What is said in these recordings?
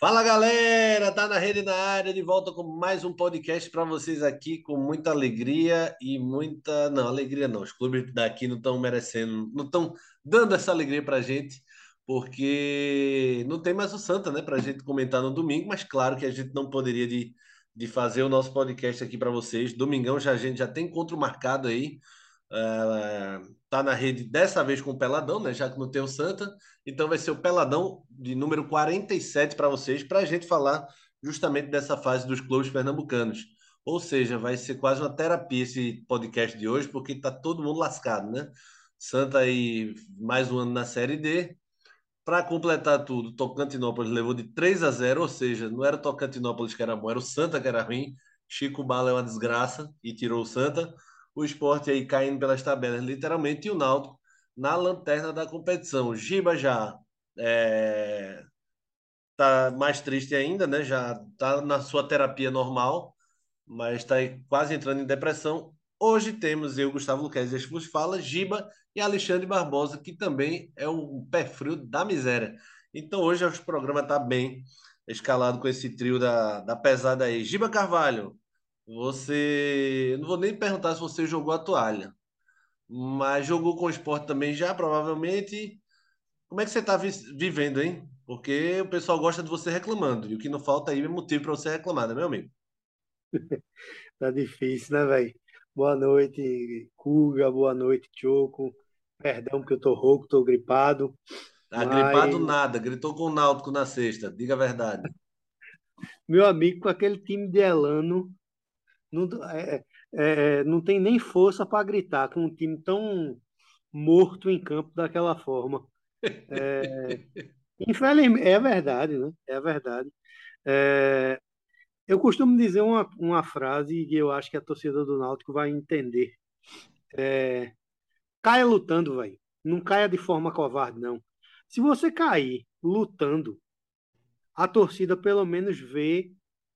Fala galera, tá na rede na área, de volta com mais um podcast para vocês aqui com muita alegria e muita. Não, alegria não, os clubes daqui não estão merecendo, não estão dando essa alegria pra gente, porque não tem mais o Santa, né, pra gente comentar no domingo, mas claro que a gente não poderia de, de fazer o nosso podcast aqui para vocês. Domingão já a gente já tem encontro marcado aí. Tá na rede dessa vez com o Peladão, né? Já que não tem o Santa. Então vai ser o Peladão de número 47 para vocês, para a gente falar justamente dessa fase dos clubes pernambucanos. Ou seja, vai ser quase uma terapia esse podcast de hoje, porque tá todo mundo lascado, né? Santa aí mais um ano na Série D. Para completar tudo, Tocantinópolis levou de 3 a 0, ou seja, não era o Tocantinópolis que era bom, era o Santa que era ruim. Chico Bala é uma desgraça e tirou o Santa o esporte aí caindo pelas tabelas, literalmente, e o Náutico na lanterna da competição. Giba já é, tá mais triste ainda, né? Já tá na sua terapia normal, mas está quase entrando em depressão. Hoje temos eu, Gustavo Luquez, que vos fala, Giba e Alexandre Barbosa, que também é um pé frio da miséria. Então hoje o programa está bem escalado com esse trio da, da pesada aí. Giba Carvalho, você. Não vou nem perguntar se você jogou a toalha, mas jogou com o esporte também já, provavelmente. Como é que você está vivendo, hein? Porque o pessoal gosta de você reclamando. E o que não falta aí é motivo para você reclamar, né, meu amigo? tá difícil, né, velho? Boa noite, Kuga. Boa noite, Choco. Perdão porque eu tô rouco, tô gripado. Tá mas... gripado nada. Gritou com o Náutico na sexta. Diga a verdade. Meu amigo, com aquele time de Elano, não, é, é, é, não tem nem força para gritar com um time tão morto em campo daquela forma. É, infelizmente, é verdade, né? É verdade. É, eu costumo dizer uma, uma frase e eu acho que a torcida do Náutico vai entender. É, caia lutando, vai. Não caia de forma covarde, não. Se você cair lutando, a torcida pelo menos vê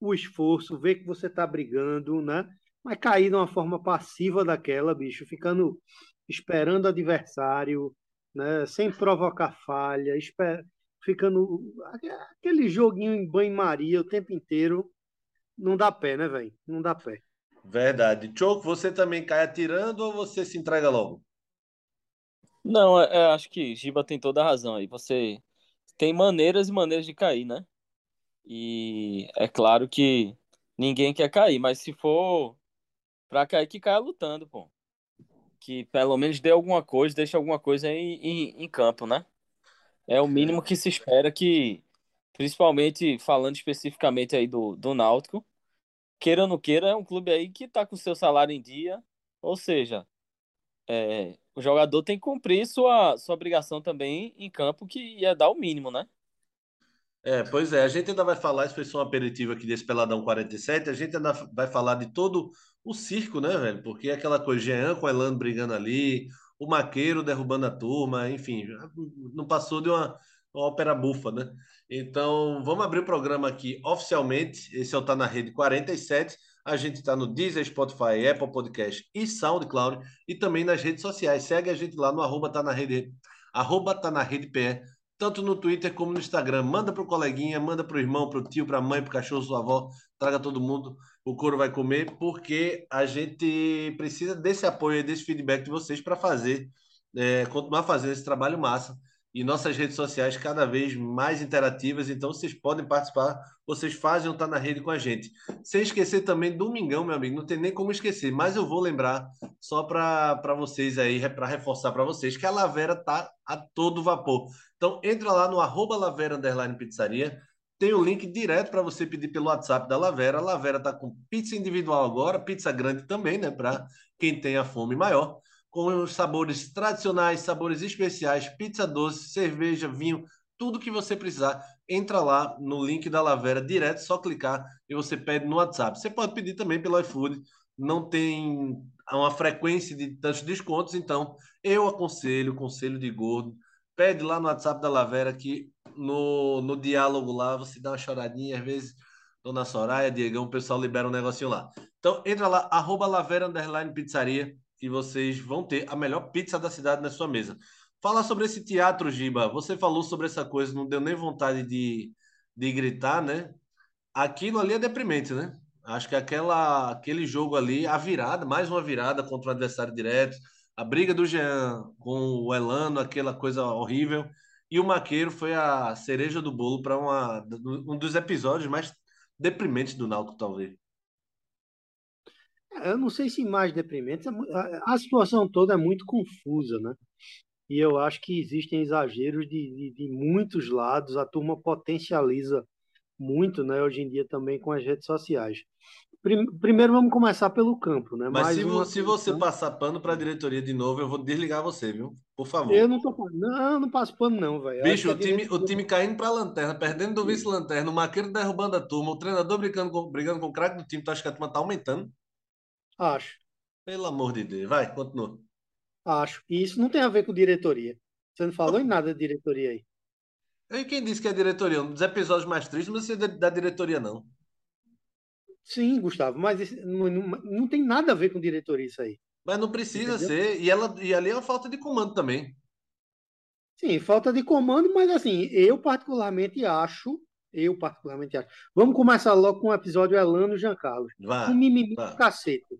o esforço, ver que você está brigando, né? Mas cair de uma forma passiva daquela, bicho, ficando esperando o adversário, né? Sem provocar falha, esper... ficando aquele joguinho em banho-maria o tempo inteiro, não dá pé, né, velho? Não dá pé. Verdade. Choco, você também cai atirando ou você se entrega logo? Não, é, é, acho que Giba tem toda a razão aí. Você tem maneiras e maneiras de cair, né? E é claro que ninguém quer cair, mas se for pra cair, que caia lutando, pô. Que pelo menos dê alguma coisa, deixe alguma coisa em, em, em campo, né? É o mínimo que se espera que, principalmente falando especificamente aí do, do Náutico, queira ou não queira, é um clube aí que tá com seu salário em dia, ou seja, é, o jogador tem que cumprir sua, sua obrigação também em campo, que ia dar o mínimo, né? É, pois é, a gente ainda vai falar, isso foi só um aperitivo aqui desse Peladão 47, a gente ainda vai falar de todo o circo, né, velho? Porque é aquela coisa, Jean com o Elano brigando ali, o Maqueiro derrubando a turma, enfim, não passou de uma, uma ópera bufa, né? Então, vamos abrir o programa aqui oficialmente, esse é o Tá Na Rede 47, a gente está no Deezer, Spotify, Apple Podcast e SoundCloud, e também nas redes sociais, segue a gente lá no arroba Tá Na Rede, arroba Tá Na Rede PE, tanto no Twitter como no Instagram. Manda pro coleguinha, manda pro irmão, pro tio, pra mãe, pro cachorro, sua avó, traga todo mundo. O couro vai comer, porque a gente precisa desse apoio, desse feedback de vocês para fazer, é, continuar fazendo esse trabalho massa e nossas redes sociais cada vez mais interativas, então vocês podem participar, vocês fazem ou tá na rede com a gente. Sem esquecer também Domingão, meu amigo, não tem nem como esquecer, mas eu vou lembrar só para vocês aí, para reforçar para vocês que a Lavera tá a todo vapor. Então entra lá no arroba Lavera Underline Pizzaria, tem o link direto para você pedir pelo WhatsApp da Lavera. A Lavera tá com pizza individual agora, pizza grande também, né, para quem tem a fome maior com os sabores tradicionais, sabores especiais, pizza doce, cerveja, vinho, tudo que você precisar. Entra lá no link da Lavera direto, só clicar e você pede no WhatsApp. Você pode pedir também pelo iFood, não tem uma frequência de tantos descontos, então eu aconselho, conselho de gordo, pede lá no WhatsApp da Lavera que no, no diálogo lá você dá uma choradinha, às vezes Dona Soraya, Diegão, o pessoal libera um negocinho lá. Então entra lá, arroba Lavera Underline Pizzaria e vocês vão ter a melhor pizza da cidade na sua mesa. Fala sobre esse teatro, Giba. Você falou sobre essa coisa, não deu nem vontade de, de gritar, né? Aquilo ali é deprimente, né? Acho que aquela, aquele jogo ali, a virada, mais uma virada contra um adversário direto, a briga do Jean com o Elano, aquela coisa horrível. E o Maqueiro foi a cereja do bolo para um dos episódios mais deprimentes do Náutico, talvez. Eu não sei se mais deprimente, a situação toda é muito confusa, né? E eu acho que existem exageros de, de, de muitos lados, a turma potencializa muito, né, hoje em dia também com as redes sociais. Primeiro vamos começar pelo campo, né? Mas se, uma... se, você passar pano para a diretoria de novo, eu vou desligar você, viu? Por favor. Eu não tô não, não passo pano não, velho. Bicho, o time, diretoria... o time caindo para a lanterna, perdendo do vice-lanterna, o Maqueiro derrubando a turma, o treinador brigando com, brigando com o craque do time, tu acha que a turma tá aumentando? Acho. Pelo amor de Deus. Vai, continua. Acho. E isso não tem a ver com diretoria. Você não falou em nada de diretoria aí. E quem disse que é diretoria? Um dos episódios mais tristes, mas você é da diretoria, não. Sim, Gustavo, mas não, não, não, tem nada a ver com diretoria isso aí. Mas não precisa Entendeu? ser. E, ela, e ali é uma falta de comando também. Sim, falta de comando, mas assim, eu particularmente acho. Eu particularmente acho. Vamos começar logo com o episódio Elano e Jean Carlos. Vá, um mimimi vá. do cacete.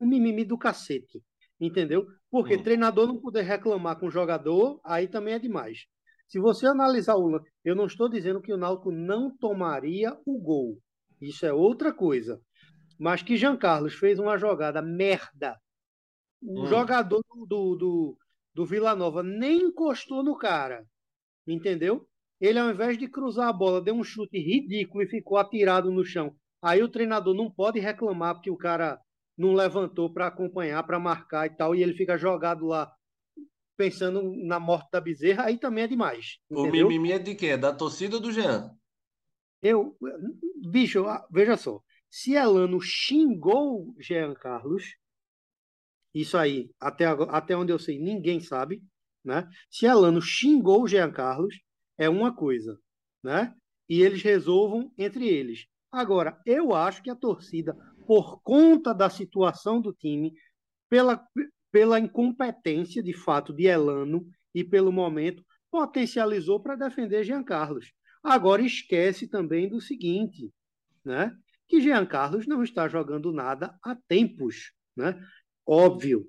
Um mimimi do cacete. Entendeu? Porque hum. treinador não poder reclamar com o jogador, aí também é demais. Se você analisar o lance, eu não estou dizendo que o Náutico não tomaria o gol. Isso é outra coisa. Mas que Jean Carlos fez uma jogada merda. O hum. jogador do, do, do Vila Nova nem encostou no cara. Entendeu? Ele, ao invés de cruzar a bola, deu um chute ridículo e ficou atirado no chão. Aí o treinador não pode reclamar porque o cara não levantou para acompanhar, para marcar e tal, e ele fica jogado lá pensando na morte da bezerra, aí também é demais. Entendeu? O mimimi é de quem? É da torcida ou do Jean? Eu, bicho, veja só. Se Elano xingou Jean Carlos, isso aí, até, até onde eu sei, ninguém sabe, né? Se Elano xingou Jean Carlos, é uma coisa, né? E eles resolvam entre eles. Agora, eu acho que a torcida, por conta da situação do time, pela, pela incompetência, de fato, de Elano e pelo momento, potencializou para defender Jean Carlos. Agora esquece também do seguinte, né? Que Jean Carlos não está jogando nada há tempos, né? Óbvio,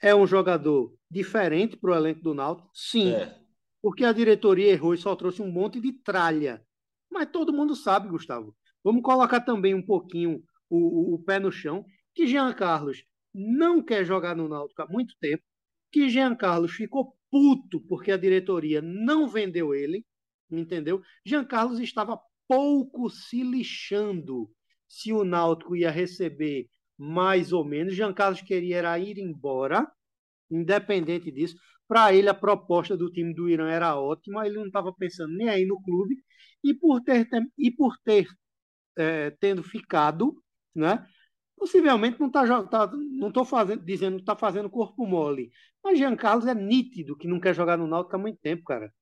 é um jogador diferente para o elenco do Náutico, sim, é. porque a diretoria errou e só trouxe um monte de tralha. Mas todo mundo sabe, Gustavo. Vamos colocar também um pouquinho o, o, o pé no chão, que Jean Carlos não quer jogar no Náutico há muito tempo, que Jean Carlos ficou puto porque a diretoria não vendeu ele, entendeu? Jean Carlos estava pouco se lixando se o Náutico ia receber mais ou menos. Jean Carlos queria ir embora, independente disso. Para ele, a proposta do time do Irã era ótima, ele não estava pensando nem aí no clube. E por ter, e por ter é, tendo ficado, né? Possivelmente não está tá, não estou fazendo, dizendo que está fazendo corpo mole. Mas Jean Carlos é nítido que não quer jogar no Náutico há muito tempo, cara.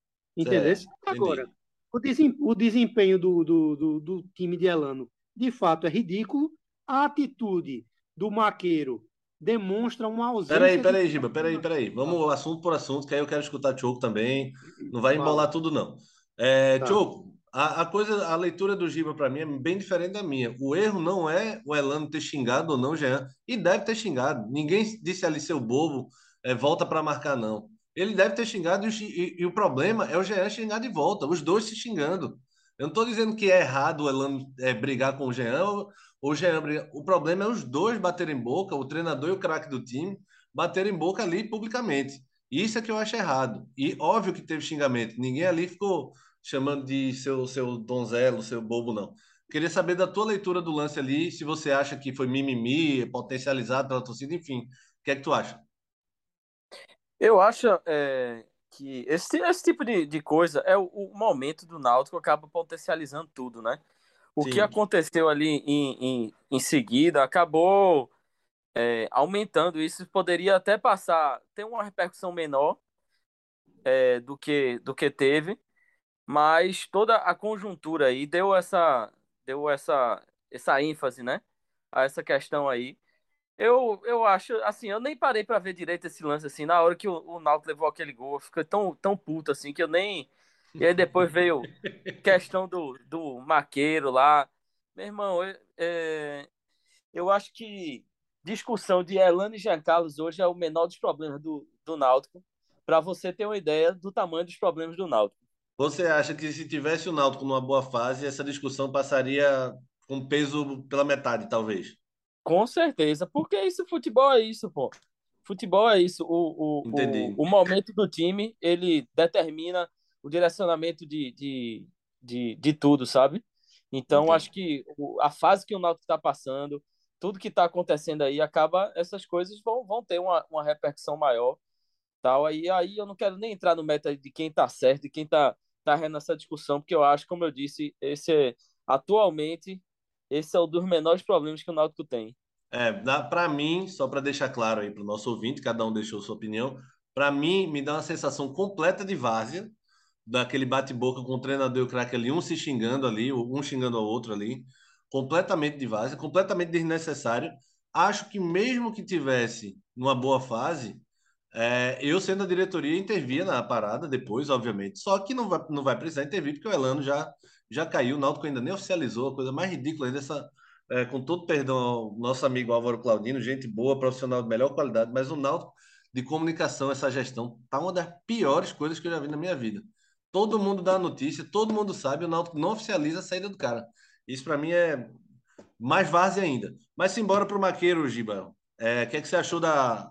Entendeu? É, Agora, o desempenho do, do, do, do, time de Elano, de fato, é ridículo. A atitude do Maqueiro demonstra uma ausência. Peraí, peraí, de... Giba, peraí, peraí. Vamos assunto por assunto, que aí eu quero escutar Tioco também. Não vai embolar tudo, não. É, tá. Tioco, a, a, coisa, a leitura do Giba para mim é bem diferente da minha. O erro não é o Elano ter xingado ou não, Jean, e deve ter xingado. Ninguém disse ali seu bobo, é, volta para marcar, não. Ele deve ter xingado e, e, e, o problema é o Jean xingar de volta, os dois se xingando. Eu não estou dizendo que é errado o Elano é, brigar com o Jean ou, o Jean brigar. O problema é os dois baterem boca, o treinador e o craque do time, baterem boca ali publicamente. Isso é que eu acho errado. E óbvio que teve xingamento. Ninguém ali ficou chamando de seu, seu donzelo, seu bobo, não. Queria saber da tua leitura do lance ali, se você acha que foi mimimi, potencializado pela torcida, enfim. O que é que tu acha? Eu acho é, que esse, esse tipo de, de coisa é o, o, momento do Náutico acaba potencializando tudo, né? O Sim. que aconteceu ali em, em, em seguida acabou é, aumentando isso, poderia até passar, ter uma repercussão menor é, do, que, do que teve, mas toda a conjuntura aí deu essa deu essa essa ênfase, né, a essa questão aí. Eu, eu acho, assim, eu nem parei para ver direito esse lance assim, na hora que o, o Náutico levou aquele gol, eu fiquei tão tão puto assim que eu nem E aí depois veio questão do, do maqueiro lá. Meu irmão, é, é, eu acho que discussão de Elano e Jean Carlos hoje é o menor dos problemas do, do Náutico, para você ter uma ideia do tamanho dos problemas do Náutico. Você acha que se tivesse o Náutico numa boa fase, essa discussão passaria com peso pela metade, talvez? Com certeza, porque isso, futebol é isso, pô. Futebol é isso. O, o, o, o momento do time, ele determina o direcionamento de, de, de, de tudo, sabe? Então, Entendi. acho que a fase que o Náutico está passando, tudo que está acontecendo aí, acaba, essas coisas vão, vão ter uma, uma repercussão maior. Tal. Aí, aí eu não quero nem entrar no meta de quem está certo e quem está tá nessa discussão, porque eu acho, como eu disse, esse é, atualmente, esse é um dos menores problemas que o Náutico tem. É, para mim, só para deixar claro aí para o nosso ouvinte, cada um deixou sua opinião, para mim, me dá uma sensação completa de várzea, daquele bate-boca com o treinador e o craque ali, um se xingando ali, um xingando ao outro ali, completamente de várzea, completamente desnecessário. Acho que mesmo que tivesse numa boa fase, é, eu sendo a diretoria intervia na parada depois, obviamente. Só que não vai, não vai precisar intervir, porque o Elano já, já caiu, o Náutico ainda nem oficializou, a coisa mais ridícula ainda essa é, com todo perdão ao nosso amigo Álvaro Claudino, gente boa, profissional de melhor qualidade, mas o Náutico de comunicação, essa gestão, tá uma das piores coisas que eu já vi na minha vida. Todo mundo dá notícia, todo mundo sabe, o Náutico não oficializa a saída do cara. Isso para mim é mais várzea ainda. Mas simbora pro Maqueiro, Giba. É, o que, é que você achou da,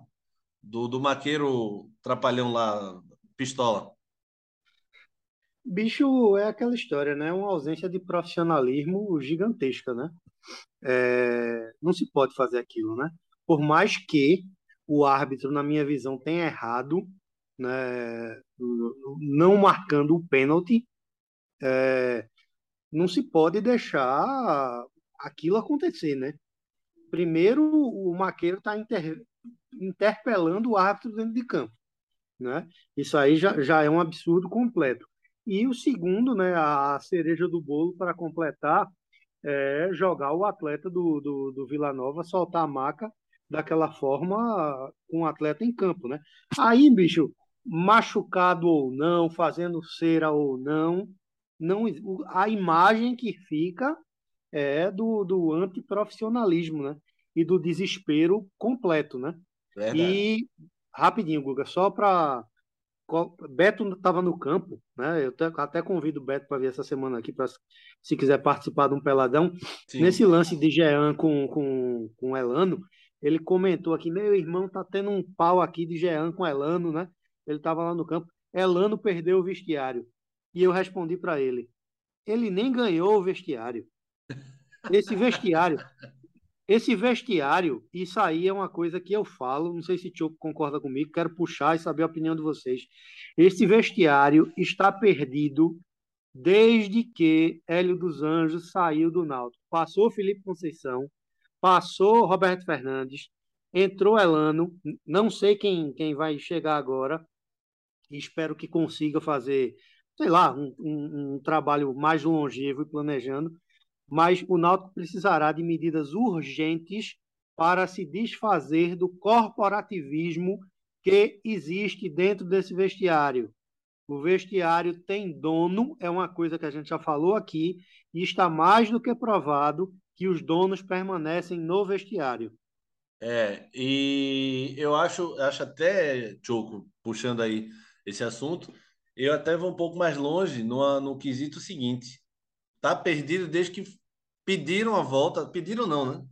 do, do Maqueiro trapalhão lá, pistola? Bicho, é aquela história, né? Uma ausência de profissionalismo gigantesca, né? É, não se pode fazer aquilo, né? Por mais que o árbitro, na minha visão, tenha errado, né, não marcando o pênalti, é, não se pode deixar aquilo acontecer, né? Primeiro, o Maqueiro está inter, interpelando o árbitro dentro de campo, né? Isso aí já, já é um absurdo completo. E o segundo, né, a cereja do bolo para completar, é jogar o atleta do, do, do Vila Nova, soltar a maca daquela forma com o atleta em campo, né? Aí, bicho, machucado ou não, fazendo cera ou não, não a imagem que fica é do, do antiprofissionalismo, né? E do desespero completo, né? Verdade. E rapidinho, Guga, só para Beto estava no campo, né? Eu até convido o Beto para vir essa semana aqui, para se quiser participar de um peladão. Sim. Nesse lance de Jean com, com, com Elano, ele comentou aqui: meu irmão tá tendo um pau aqui de Jean com Elano, né? Ele estava lá no campo. Elano perdeu o vestiário. E eu respondi para ele: ele nem ganhou o vestiário. Esse vestiário esse vestiário, isso aí é uma coisa que eu falo, não sei se o Tio concorda comigo, quero puxar e saber a opinião de vocês. Esse vestiário está perdido desde que Hélio dos Anjos saiu do Náutico. Passou Felipe Conceição, passou Roberto Fernandes, entrou Elano, não sei quem, quem vai chegar agora, espero que consiga fazer, sei lá, um, um, um trabalho mais longevo e planejando, mas o Náutico precisará de medidas urgentes para se desfazer do corporativismo que existe dentro desse vestiário. O vestiário tem dono, é uma coisa que a gente já falou aqui, e está mais do que provado que os donos permanecem no vestiário. É, e eu acho, acho até, Choco, puxando aí esse assunto, eu até vou um pouco mais longe no, no quesito seguinte. Tá perdido desde que pediram a volta, pediram não, né?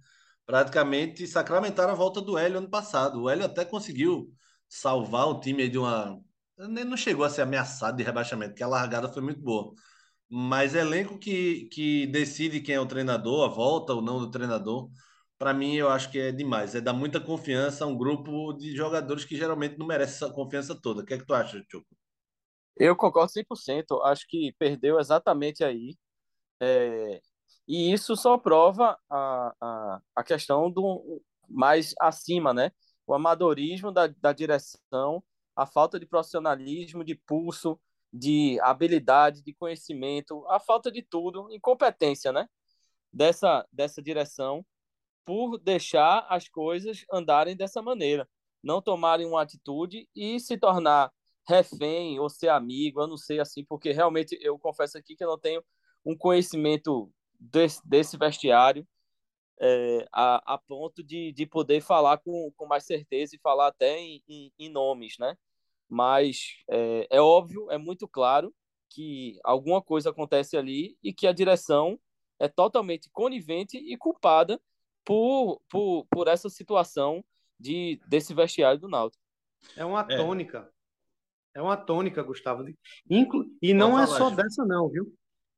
Praticamente sacramentaram a volta do Hélio ano passado. O Hélio até conseguiu salvar o time de uma. Não chegou a ser ameaçado de rebaixamento, porque a largada foi muito boa. Mas elenco que, que decide quem é o treinador, a volta ou não do treinador, para mim eu acho que é demais. É dar muita confiança a um grupo de jogadores que geralmente não merece essa confiança toda. O que é que tu acha, Tchuco? Eu concordo 100%. Acho que perdeu exatamente aí. É, e isso só prova a, a, a questão do mais acima, né? O amadorismo da, da direção, a falta de profissionalismo, de pulso, de habilidade, de conhecimento, a falta de tudo, incompetência, né? Dessa, dessa direção por deixar as coisas andarem dessa maneira, não tomarem uma atitude e se tornar refém ou ser amigo, eu não sei assim, porque realmente eu confesso aqui que eu não tenho um conhecimento desse, desse vestiário é, a, a ponto de, de poder falar com, com mais certeza e falar até em, em, em nomes, né? Mas é, é óbvio, é muito claro que alguma coisa acontece ali e que a direção é totalmente conivente e culpada por, por, por essa situação de, desse vestiário do Náutico. É uma é. tônica. É uma tônica, Gustavo. Inclu... E não é só dessa, não, viu?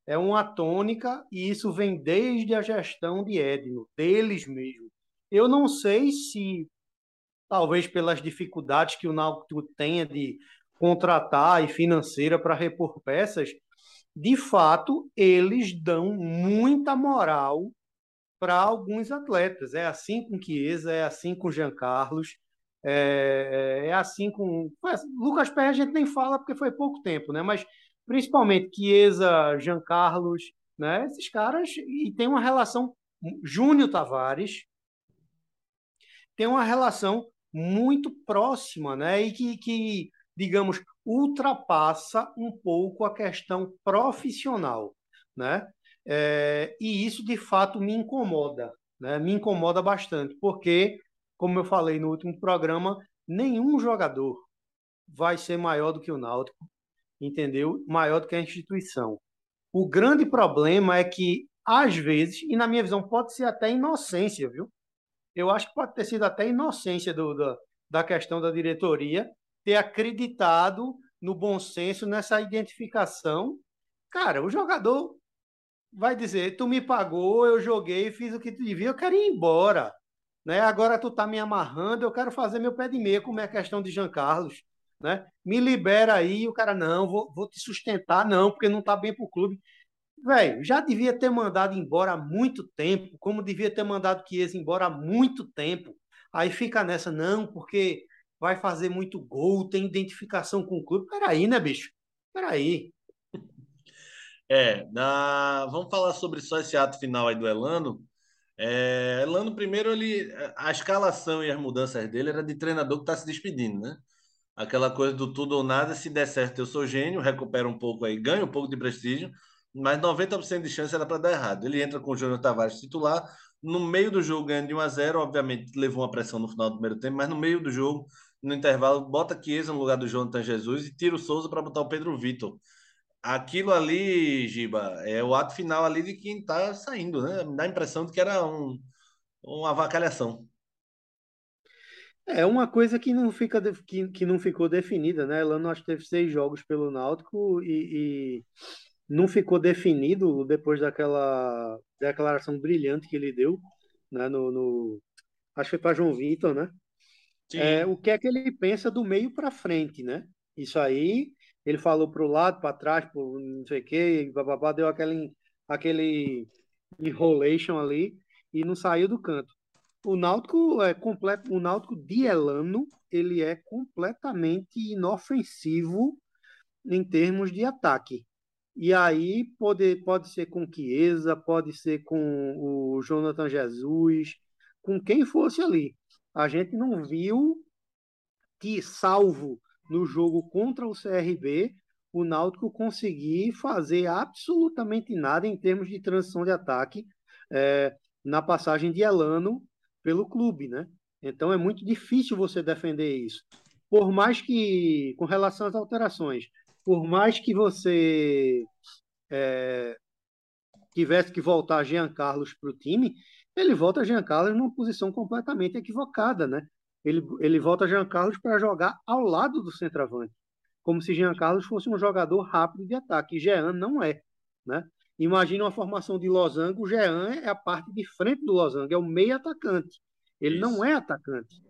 É uma tônica e isso vem desde a gestão de Edno, deles mesmo. Eu não sei se, talvez pelas dificuldades que o Náutico tenha de contratar e financeira para repor peças, de fato, eles dão muita moral para alguns atletas. É assim com Chiesa, é assim com Jean Carlos, é, é assim com. Lucas Pérez a gente nem fala porque foi pouco tempo, né? Mas principalmente Chiesa, Jean Carlos, né? Esses caras, e tem uma relação. Júnior Tavares tem uma relação muito próxima, né? E que, que digamos, ultrapassa um pouco a questão profissional, né? É, e isso de fato me incomoda, né? Me incomoda bastante, porque, como eu falei no último programa, nenhum jogador vai ser maior do que o Náutico, entendeu? Maior do que a instituição. O grande problema é que, às vezes, e na minha visão pode ser até inocência, viu? Eu acho que pode ter sido até inocência do, da, da questão da diretoria ter acreditado no bom senso, nessa identificação. Cara, o jogador vai dizer: tu me pagou, eu joguei, fiz o que tu devia, eu quero ir embora. Né? Agora tu tá me amarrando, eu quero fazer meu pé de meia, como é a questão de Jean Carlos. Né? Me libera aí, o cara, não, vou, vou te sustentar, não, porque não tá bem pro clube. Velho, já devia ter mandado embora há muito tempo, como devia ter mandado Chiesa embora há muito tempo. Aí fica nessa, não, porque vai fazer muito gol, tem identificação com o clube. Peraí, né, bicho? Peraí. É, na... vamos falar sobre só esse ato final aí do Elano. É, Elano, primeiro, ele a escalação e as mudanças dele era de treinador que está se despedindo, né? Aquela coisa do tudo ou nada, se der certo, eu sou gênio, recupera um pouco aí, ganha um pouco de prestígio, mas 90% de chance era para dar errado. Ele entra com o Júnior Tavares titular, no meio do jogo ganhando de 1 a 0 obviamente levou uma pressão no final do primeiro tempo, mas no meio do jogo no intervalo, bota Chiesa no lugar do Jonathan Jesus e tira o Souza para botar o Pedro Vitor. Aquilo ali, Giba, é o ato final ali de quem está saindo, né? Dá a impressão de que era um, uma avacalhação. É uma coisa que não, fica, que, que não ficou definida, né? Elano acho que teve seis jogos pelo Náutico e, e não ficou definido depois daquela declaração brilhante que ele deu, né? No, no acho que foi para João Vitor, né? é, o que é que ele pensa do meio para frente, né? Isso aí, ele falou para o lado, para trás, por não sei o quê, bababá, deu aquele, aquele enrolation ali e não saiu do canto. O Náutico é completo, o Náutico de Elano, ele é completamente inofensivo em termos de ataque. E aí pode, pode ser com Chiesa, pode ser com o Jonathan Jesus, com quem fosse ali a gente não viu que, salvo no jogo contra o CRB, o Náutico conseguir fazer absolutamente nada em termos de transição de ataque é, na passagem de Elano pelo clube, né? Então é muito difícil você defender isso. Por mais que, com relação às alterações, por mais que você é, tivesse que voltar Jean Carlos para o time, ele volta Jean Carlos numa posição completamente equivocada, né? Ele, ele volta Jean Carlos para jogar ao lado do centroavante, como se Jean Carlos fosse um jogador rápido de ataque. Jean não é, né? Imagina uma formação de losango, o Jean é a parte de frente do losango, é o meio atacante. Ele Isso. não é atacante,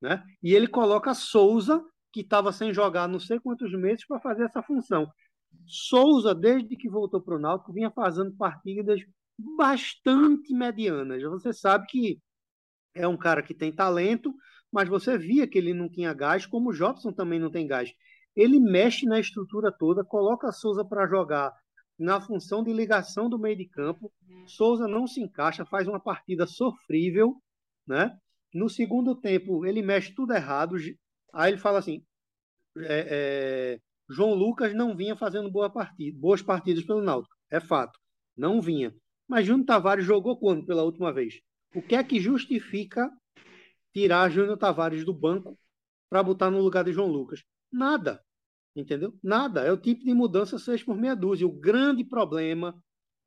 né? E ele coloca Souza, que estava sem jogar não sei quantos meses, para fazer essa função. Souza, desde que voltou para o Náutico, vinha fazendo partidas bastante medianas. Você sabe que é um cara que tem talento, mas você via que ele não tinha gás, como o Jobson também não tem gás. Ele mexe na estrutura toda, coloca Souza para jogar na função de ligação do meio de campo. Souza não se encaixa, faz uma partida sofrível, né? No segundo tempo, ele mexe tudo errado. Aí ele fala assim: é, é, João Lucas não vinha fazendo boa partida, boas partidas pelo Náutico, é fato, não vinha. Mas Júnior Tavares jogou quando pela última vez? O que é que justifica tirar Júnior Tavares do banco para botar no lugar de João Lucas? Nada, entendeu? Nada. É o tipo de mudança seis por meia dúzia. O grande problema,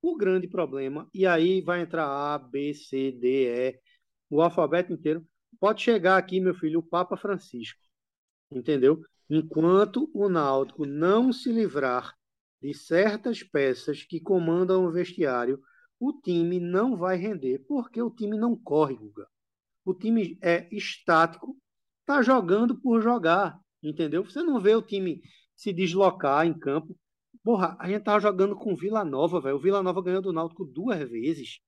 o grande problema, e aí vai entrar A, B, C, D, E, o alfabeto inteiro. Pode chegar aqui, meu filho, o Papa Francisco, entendeu? Enquanto o Náutico não se livrar de certas peças que comandam o vestiário, o time não vai render, porque o time não corre, Guga. O time é estático, tá jogando por jogar, entendeu? Você não vê o time se deslocar em campo. Porra, a gente tava jogando com o Vila Nova, velho. O Vila Nova ganhou do Náutico duas vezes.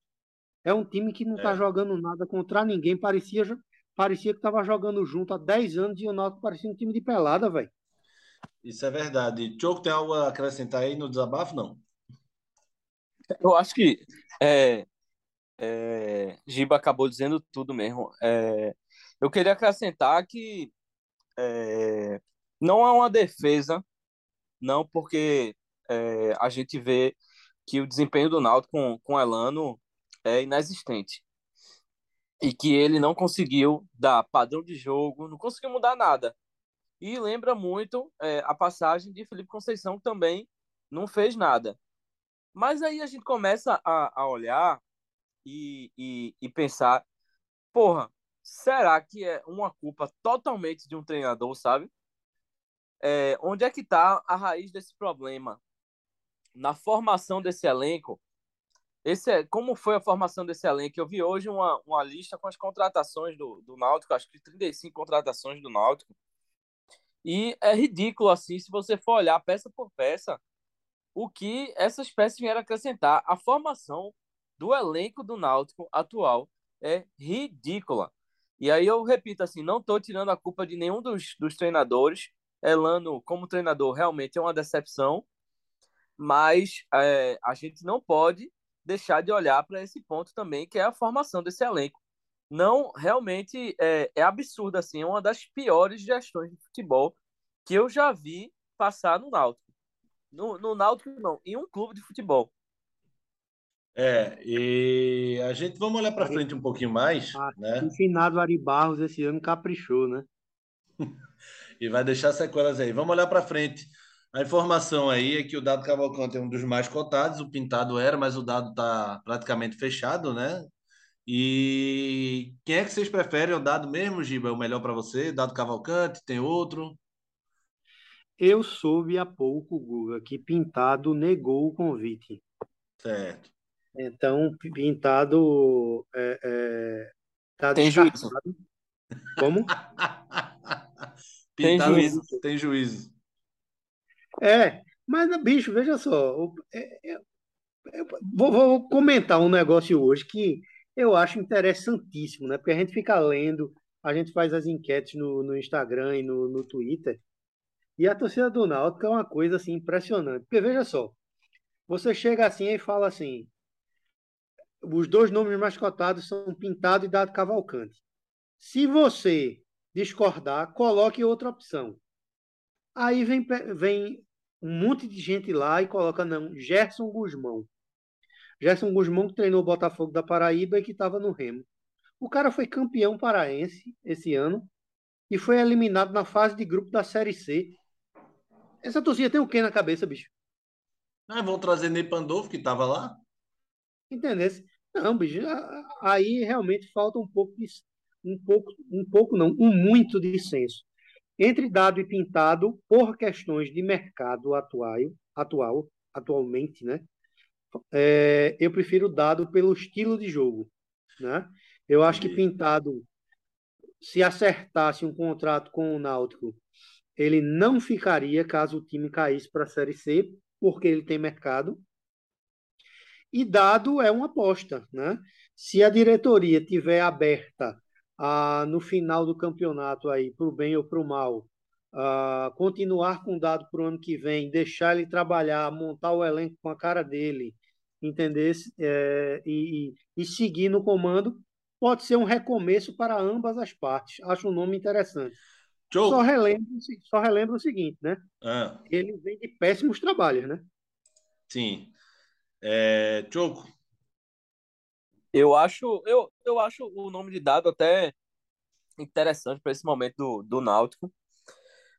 É um time que não tá é. tá jogando nada contra ninguém. Parecia, parecia que tava jogando junto há 10 anos e o Náutico parecia um time de pelada, velho. Isso é verdade. Tioco, tem algo a acrescentar aí no desabafo? Não. Eu acho que é, é, Giba acabou dizendo tudo mesmo. É, eu queria acrescentar que é, não há uma defesa, não, porque é, a gente vê que o desempenho do Náutico com, com Elano é inexistente. E que ele não conseguiu dar padrão de jogo, não conseguiu mudar nada. E lembra muito é, a passagem de Felipe Conceição, que também não fez nada. Mas aí a gente começa a, a olhar e, e, e pensar, porra, será que é uma culpa totalmente de um treinador, sabe? É, onde é que está a raiz desse problema? Na formação desse elenco. Esse é, como foi a formação desse elenco? Eu vi hoje uma, uma lista com as contratações do, do Náutico, acho que 35 contratações do Náutico. E é ridículo, assim, se você for olhar peça por peça, o que essas peças vieram acrescentar. A formação do elenco do Náutico atual é ridícula. E aí eu repito assim, não estou tirando a culpa de nenhum dos, dos treinadores. Elano, como treinador, realmente é uma decepção, mas é, a gente não pode deixar de olhar para esse ponto também, que é a formação desse elenco. Não, realmente é, é absurdo, assim, é uma das piores gestões de futebol que eu já vi passar no Náutico. No, no Náutico, não, em um clube de futebol. É, e a gente vamos olhar para frente um pouquinho mais, ah, né? O finado Ari Barros esse ano caprichou, né? e vai deixar sequelas aí. Vamos olhar para frente. A informação aí é que o Dado Cavalcante é um dos mais cotados, o Pintado era, mas o Dado está praticamente fechado, né? E quem é que vocês preferem? O Dado mesmo, Giba? É o melhor para você? Dado Cavalcante? Tem outro? Eu soube há pouco, Guga, que Pintado negou o convite. Certo. Então, Pintado é, é, tá tem juízo. Como? Pintado tem juízo. Tem juízo. É, mas, bicho, veja só. É, é, vou, vou, comentar um negócio hoje que eu acho interessantíssimo, né? Porque a gente fica lendo, a gente faz as enquetes no, no Instagram e no, no Twitter, e a torcida do Náutico é uma coisa assim impressionante. Porque veja só, você chega assim e fala assim: os dois nomes mais cotados são Pintado e Dado Cavalcante. Se você discordar, coloque outra opção. Aí vem, vem um monte de gente lá e coloca, não, Gerson Guzmão. Gerson Guzmão que treinou o Botafogo da Paraíba e que estava no Remo. O cara foi campeão paraense esse ano e foi eliminado na fase de grupo da Série C essa torcida tem o que na cabeça, bicho? Ah, vão trazer Ney Pandolfo, que estava lá? Entendeu? Não, bicho, aí realmente falta um pouco de, um pouco, um pouco não, um muito de senso. Entre dado e pintado, por questões de mercado atual, atual atualmente, né? É, eu prefiro dado pelo estilo de jogo, né? Eu acho que pintado, se acertasse um contrato com o Náutico ele não ficaria caso o time caísse para a Série C, porque ele tem mercado. E dado é uma aposta, né? Se a diretoria tiver aberta a, no final do campeonato aí, para o bem ou para o mal, a, continuar com o dado para o ano que vem, deixar ele trabalhar, montar o elenco com a cara dele, entender? É, e, e seguir no comando, pode ser um recomeço para ambas as partes. Acho um nome interessante. Só relembro, só relembro o seguinte, né? Ah. Ele vem de péssimos trabalhos, né? Sim. É, Choco. Eu acho, eu, eu acho o nome de dado até interessante para esse momento do, do Náutico.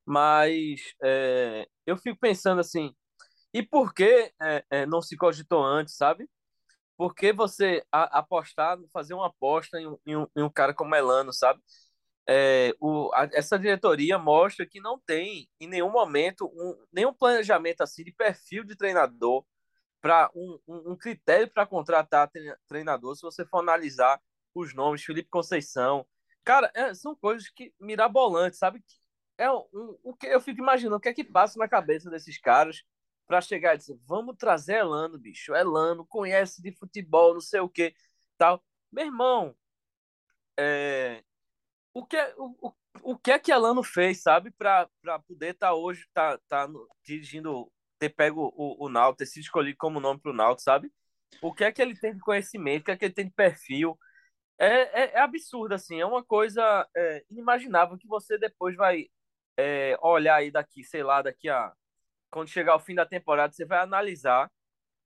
Mas é, eu fico pensando assim, e por que é, é, não se cogitou antes, sabe? Por que você a, apostar, fazer uma aposta em em um, em um cara como Elano, sabe? É, o, a, essa diretoria mostra que não tem em nenhum momento um, nenhum planejamento assim de perfil de treinador para um, um, um, critério para contratar treinador. Se você for analisar os nomes, Felipe Conceição, cara, é, são coisas que mirabolantes, sabe? É um, o que eu fico imaginando o que é que passa na cabeça desses caras para chegar e dizer, vamos trazer Elano, bicho, Elano conhece de futebol, não sei o que, tal. Meu irmão, é, o que é, o, o que é que Elano fez, sabe, para poder estar tá hoje tá, tá no, dirigindo, ter pego o, o Náutico, ter sido escolhido como nome para o Náutico, sabe? O que é que ele tem de conhecimento, o que é que ele tem de perfil? É, é, é absurdo, assim, é uma coisa é, inimaginável que você depois vai é, olhar aí daqui, sei lá, daqui a. Quando chegar o fim da temporada, você vai analisar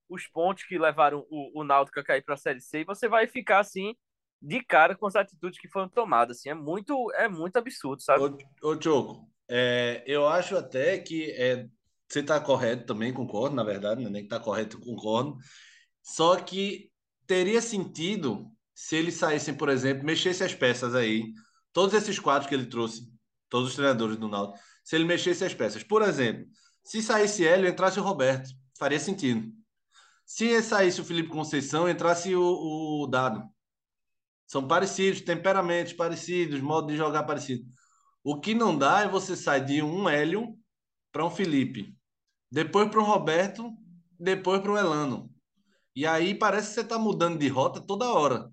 os pontos que levaram o, o Náutico a cair para a Série C e você vai ficar assim de cara com as atitudes que foram tomadas. Assim, é muito, é muito absurdo, sabe? Ô, ô Diogo, é, eu acho até que é, você está correto também, concordo, na verdade, não é nem que está correto, concordo. Só que teria sentido se eles saíssem, por exemplo, mexesse as peças aí, todos esses quatro que ele trouxe, todos os treinadores do Náutico, se ele mexesse as peças. Por exemplo, se saísse Hélio, entrasse o Roberto, faria sentido. Se saísse o Felipe Conceição, entrasse o, o Dado. São parecidos, temperamentos parecidos, modo de jogar parecido. O que não dá é você sair de um Hélio para um Felipe, depois para um Roberto, depois para um Elano. E aí parece que você está mudando de rota toda hora.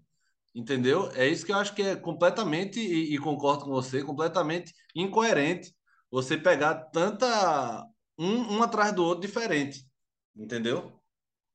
Entendeu? É isso que eu acho que é completamente, e, e concordo com você, completamente incoerente você pegar tanta. Um, um atrás do outro diferente. Entendeu?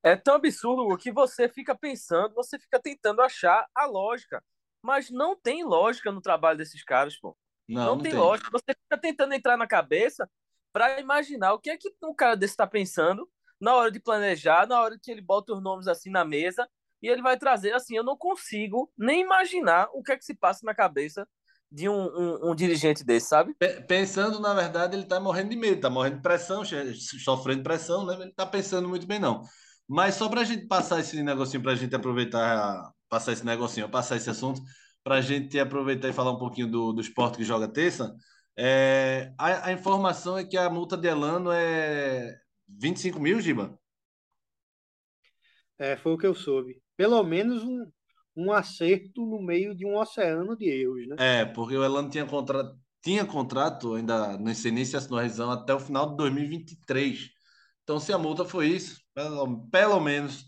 É tão absurdo que você fica pensando, você fica tentando achar a lógica. Mas não tem lógica no trabalho desses caras, pô. Não, não, não tem, tem, lógica. Você fica tentando entrar na cabeça para imaginar o que é que um cara desse está pensando na hora de planejar, na hora que ele bota os nomes assim na mesa e ele vai trazer assim. Eu não consigo nem imaginar o que é que se passa na cabeça de um, um, um dirigente desse, sabe? Pensando, na verdade, ele está morrendo de medo, está morrendo de pressão, sofrendo pressão, né? Ele está pensando muito bem, não. Mas só para a gente passar esse negocinho, para a gente aproveitar, passar esse negocinho, passar esse assunto, para a gente aproveitar e falar um pouquinho do, do esporte que joga terça, é, a, a, informação é que a multa de Elano é 25 mil, Giba? É, foi o que eu soube. Pelo menos um, um acerto no meio de um oceano de erros, né? É, porque o Elano tinha contrato, tinha contrato ainda, não sei nem se assinou a rescisão, até o final de 2023. Então, se a multa foi isso, pelo, pelo menos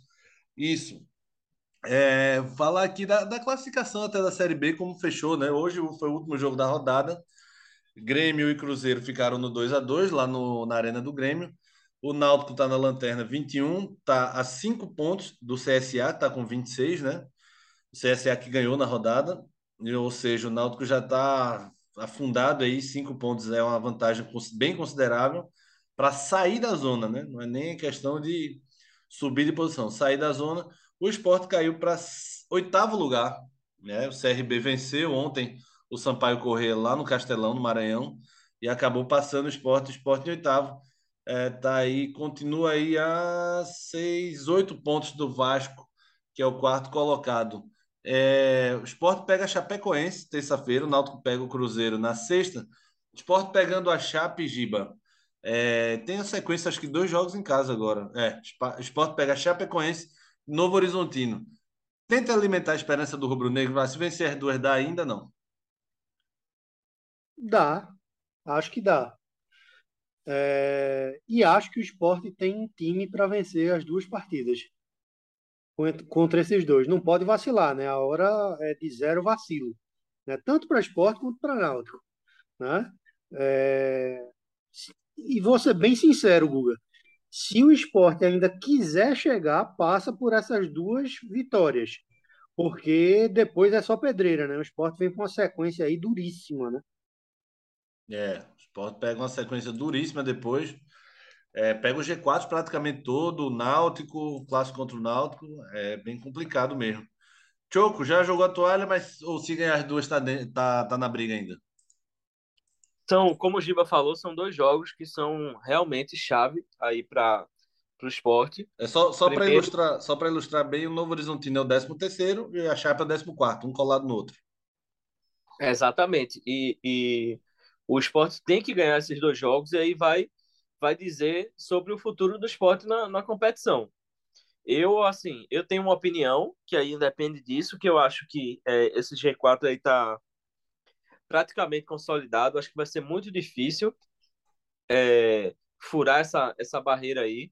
isso. É, falar aqui da, da, classificação até da Série B, como fechou, né? Hoje foi o último jogo da rodada. Grêmio e Cruzeiro ficaram no 2 a 2 lá no, na Arena do Grêmio. O Náutico está na lanterna 21, está a 5 pontos do CSA, está com 26, né? O CSA que ganhou na rodada, ou seja, o Náutico já está afundado aí, 5 pontos é uma vantagem bem considerável para sair da zona, né? Não é nem questão de subir de posição, sair da zona. O esporte caiu para oitavo lugar, né? O CRB venceu ontem o Sampaio Corrêa lá no Castelão, no Maranhão, e acabou passando o esporte, o esporte em oitavo. É, tá aí, continua aí a seis, oito pontos do Vasco, que é o quarto colocado. É, o esporte pega a Chapecoense terça-feira, o Náutico pega o Cruzeiro na sexta. O esporte pegando a Chape Giba é, tem a sequência, acho que dois jogos em casa agora. É, Sport pega Chapecoense, Novo Horizontino. Tenta alimentar a esperança do Rubro Negro, mas se vencer as duas dá ainda não. Dá, acho que dá. É, e acho que o esporte tem um time para vencer as duas partidas contra esses dois. Não pode vacilar, né? A hora é de zero vacilo, né? Tanto para esporte quanto para náutico, né? É, e vou ser bem sincero, Guga. Se o esporte ainda quiser chegar, passa por essas duas vitórias. Porque depois é só pedreira, né? O esporte vem com uma sequência aí duríssima, né? É, o Sport pega uma sequência duríssima depois. É, pega o G4 praticamente todo, o Náutico, o clássico contra o Náutico, é bem complicado mesmo. Choco, já jogou a toalha, mas ou se ganhar as duas, tá, tá, tá na briga ainda? São, como o Giba falou, são dois jogos que são realmente chave aí para o esporte. É só, só para ilustrar, só ilustrar bem, o Novo Horizontino é o 13 terceiro e a Chapa é o 14 um colado no outro. exatamente. E, e o esporte tem que ganhar esses dois jogos e aí vai vai dizer sobre o futuro do esporte na, na competição. Eu, assim, eu tenho uma opinião que aí depende disso, que eu acho que é, esse G4 aí tá praticamente consolidado. Acho que vai ser muito difícil é, furar essa, essa barreira aí.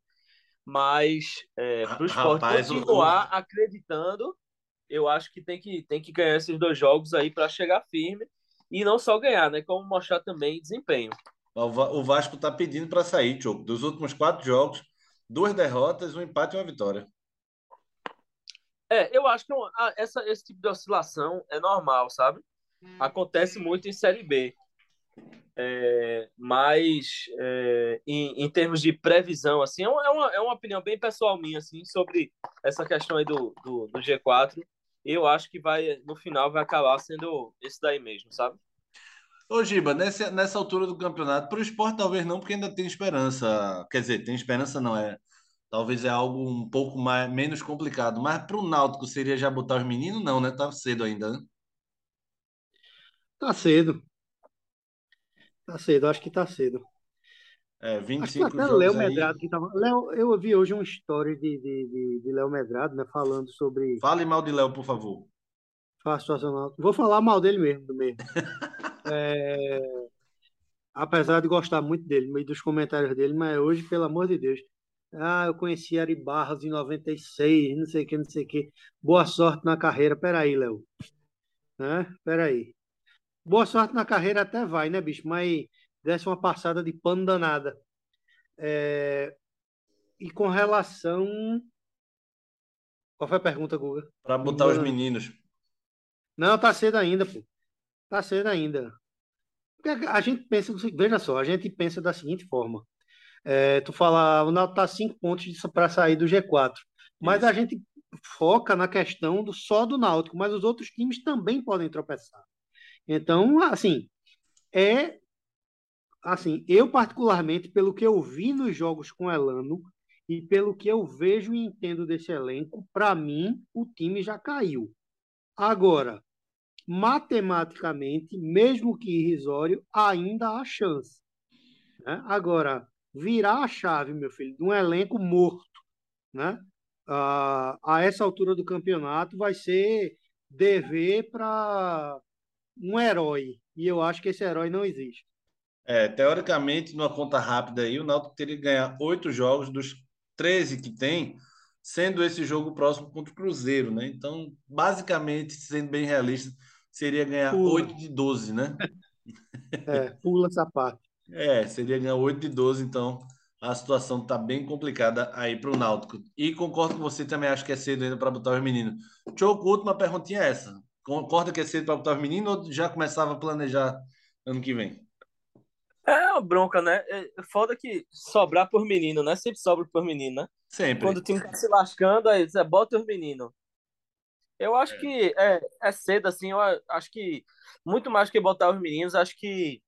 Mas é, para o esporte Rapaz, continuar o... acreditando, eu acho que tem que, tem que ganhar esses dois jogos aí para chegar firme. E não só ganhar, né? Como mostrar também desempenho. O Vasco está pedindo para sair, Tchoco. Dos últimos quatro jogos, duas derrotas, um empate e uma vitória. É, eu acho que essa, esse tipo de oscilação é normal, sabe? Acontece muito em Série B. É, mas é, em, em, termos de previsão, assim, é uma, é uma opinião bem pessoal minha, assim, sobre essa questão aí do, do, do G4. Eu acho que vai, no final, vai acabar sendo esse daí mesmo, sabe? Ô, Giba, nessa, nessa altura do campeonato, para o esporte talvez não, porque ainda tem esperança. Quer dizer, tem esperança não, é. Talvez é algo um pouco mais, menos complicado. Mas para o Náutico seria já botar os meninos? Não, né? Tá cedo ainda, né? Tá cedo. Tá cedo, acho que tá cedo. É, 25 acho que até Léo Medrado que tava. Léo, eu ouvi hoje uma história de, de, de, de Léo Medrado, né? Falando sobre. Fale mal de Léo, por favor. Vou falar mal dele mesmo, do mesmo. É, apesar de gostar muito dele, meio dos comentários dele, mas hoje, pelo amor de Deus, ah, eu conheci Ari Barros em 96, não sei o que, não sei o que. Boa sorte na carreira. Peraí, Léo. Né? Peraí. Boa sorte na carreira até vai, né, bicho? Mas desse uma passada de pano danada. É... E com relação. Qual foi a pergunta, Guga? Para botar os meninos. Não, tá cedo ainda, pô. Tá cedo ainda. A gente pensa, veja só, a gente pensa da seguinte forma. É, tu fala, o Náutico tá cinco pontos para sair do G4, mas Isso. a gente foca na questão do só do Náutico, mas os outros times também podem tropeçar. Então, assim, é assim, eu particularmente, pelo que eu vi nos jogos com Elano e pelo que eu vejo e entendo desse elenco, para mim o time já caiu. Agora, matematicamente, mesmo que irrisório, ainda há chance. Né? Agora, virar a chave, meu filho, de um elenco morto, né? Ah, a essa altura do campeonato, vai ser dever para um herói. E eu acho que esse herói não existe. É, teoricamente, numa conta rápida aí, o Náutico teria que ganhar oito jogos dos 13 que tem, sendo esse jogo próximo contra o Cruzeiro, né? Então, basicamente, sendo bem realista, seria ganhar pula. 8 de 12, né? É, pula essa parte. É, seria ganhar 8 de 12, então a situação está bem complicada aí para o Náutico. E concordo com você também, acho que é cedo ainda para botar os meninos. Choco, última perguntinha é essa. Concorda que é cedo para botar os meninos ou já começava a planejar ano que vem? É uma bronca, né? É foda que sobrar por menino, né? Sempre sobra por menino, né? Sempre. Quando o time tá se lascando, aí você bota os meninos. Eu acho é. que é, é cedo, assim, eu acho que muito mais que botar os meninos, acho que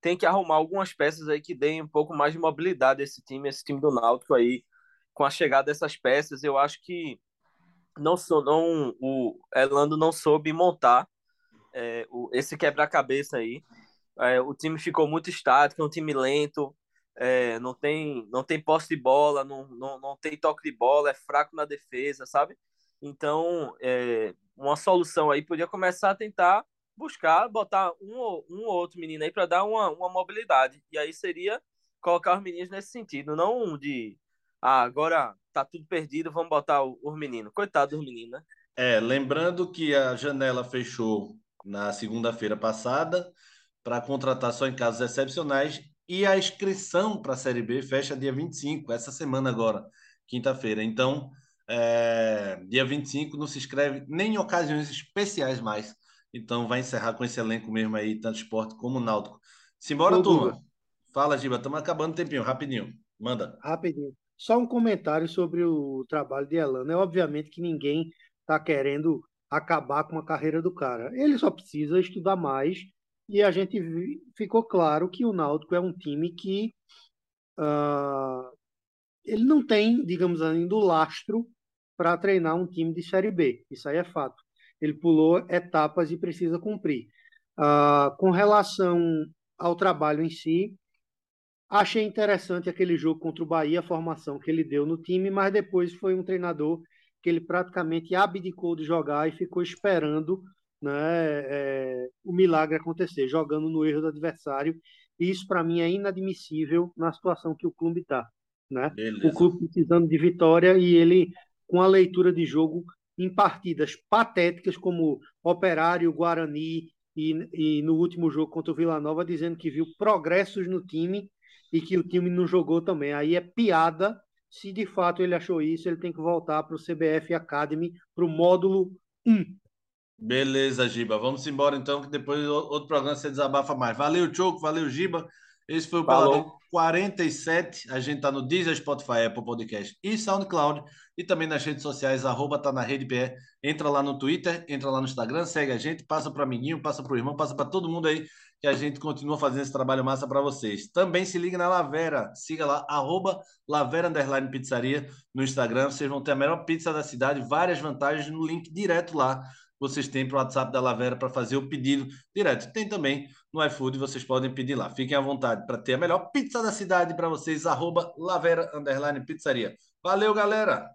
tem que arrumar algumas peças aí que deem um pouco mais de mobilidade esse time, esse time do Náutico aí, com a chegada dessas peças, eu acho que não sou, não, o Elando não soube montar é, o, esse quebra-cabeça aí. É, o time ficou muito estático, é um time lento, é, não tem não tem posse de bola, não, não, não tem toque de bola, é fraco na defesa, sabe? Então, é, uma solução aí podia começar a tentar buscar, botar um, um ou outro menino aí para dar uma, uma mobilidade. E aí seria colocar os meninos nesse sentido, não de ah, agora tá tudo perdido, vamos botar os meninos. Coitado dos meninos, né? É, lembrando que a janela fechou na segunda-feira passada para contratar só em casos excepcionais e a inscrição para a Série B fecha dia 25, essa semana agora, quinta-feira. Então, é, dia 25 não se inscreve nem em ocasiões especiais mais. Então vai encerrar com esse elenco mesmo aí, tanto esporte como náutico. Simbora, Ô, turma. Fala, Giba. Estamos acabando o tempinho, rapidinho. Manda. Rapidinho. Só um comentário sobre o trabalho de Elano. É obviamente que ninguém está querendo acabar com a carreira do cara. Ele só precisa estudar mais e a gente ficou claro que o Náutico é um time que uh, ele não tem, digamos ainda, o lastro para treinar um time de Série B. Isso aí é fato. Ele pulou etapas e precisa cumprir. Uh, com relação ao trabalho em si, achei interessante aquele jogo contra o Bahia, a formação que ele deu no time, mas depois foi um treinador que ele praticamente abdicou de jogar e ficou esperando né, é, o milagre acontecer, jogando no erro do adversário. E isso, para mim, é inadmissível na situação que o clube está. Né? O clube precisando de vitória e ele, com a leitura de jogo em partidas patéticas como Operário, Guarani e, e no último jogo contra o Vila Nova, dizendo que viu progressos no time e que o time não jogou também. Aí é piada se de fato ele achou isso, ele tem que voltar para o CBF Academy, para o módulo 1. Beleza, Giba. Vamos embora então, que depois outro programa você desabafa mais. Valeu, Choco, valeu, Giba. Esse foi o Paladão 47. A gente tá no Deezer, Spotify, Apple Podcast e SoundCloud. E também nas redes sociais, arroba tá na rede PE. Entra lá no Twitter, entra lá no Instagram, segue a gente, passa para amiguinho, passa para o irmão, passa para todo mundo aí que a gente continua fazendo esse trabalho massa para vocês. Também se liga na Lavera, siga lá, arroba Lavera Underline Pizzaria no Instagram. Vocês vão ter a melhor pizza da cidade, várias vantagens no link direto lá. Vocês têm para o WhatsApp da Lavera para fazer o pedido direto. Tem também no iFood, vocês podem pedir lá. Fiquem à vontade para ter a melhor pizza da cidade para vocês, arroba Lavera Underline Pizzaria. Valeu, galera!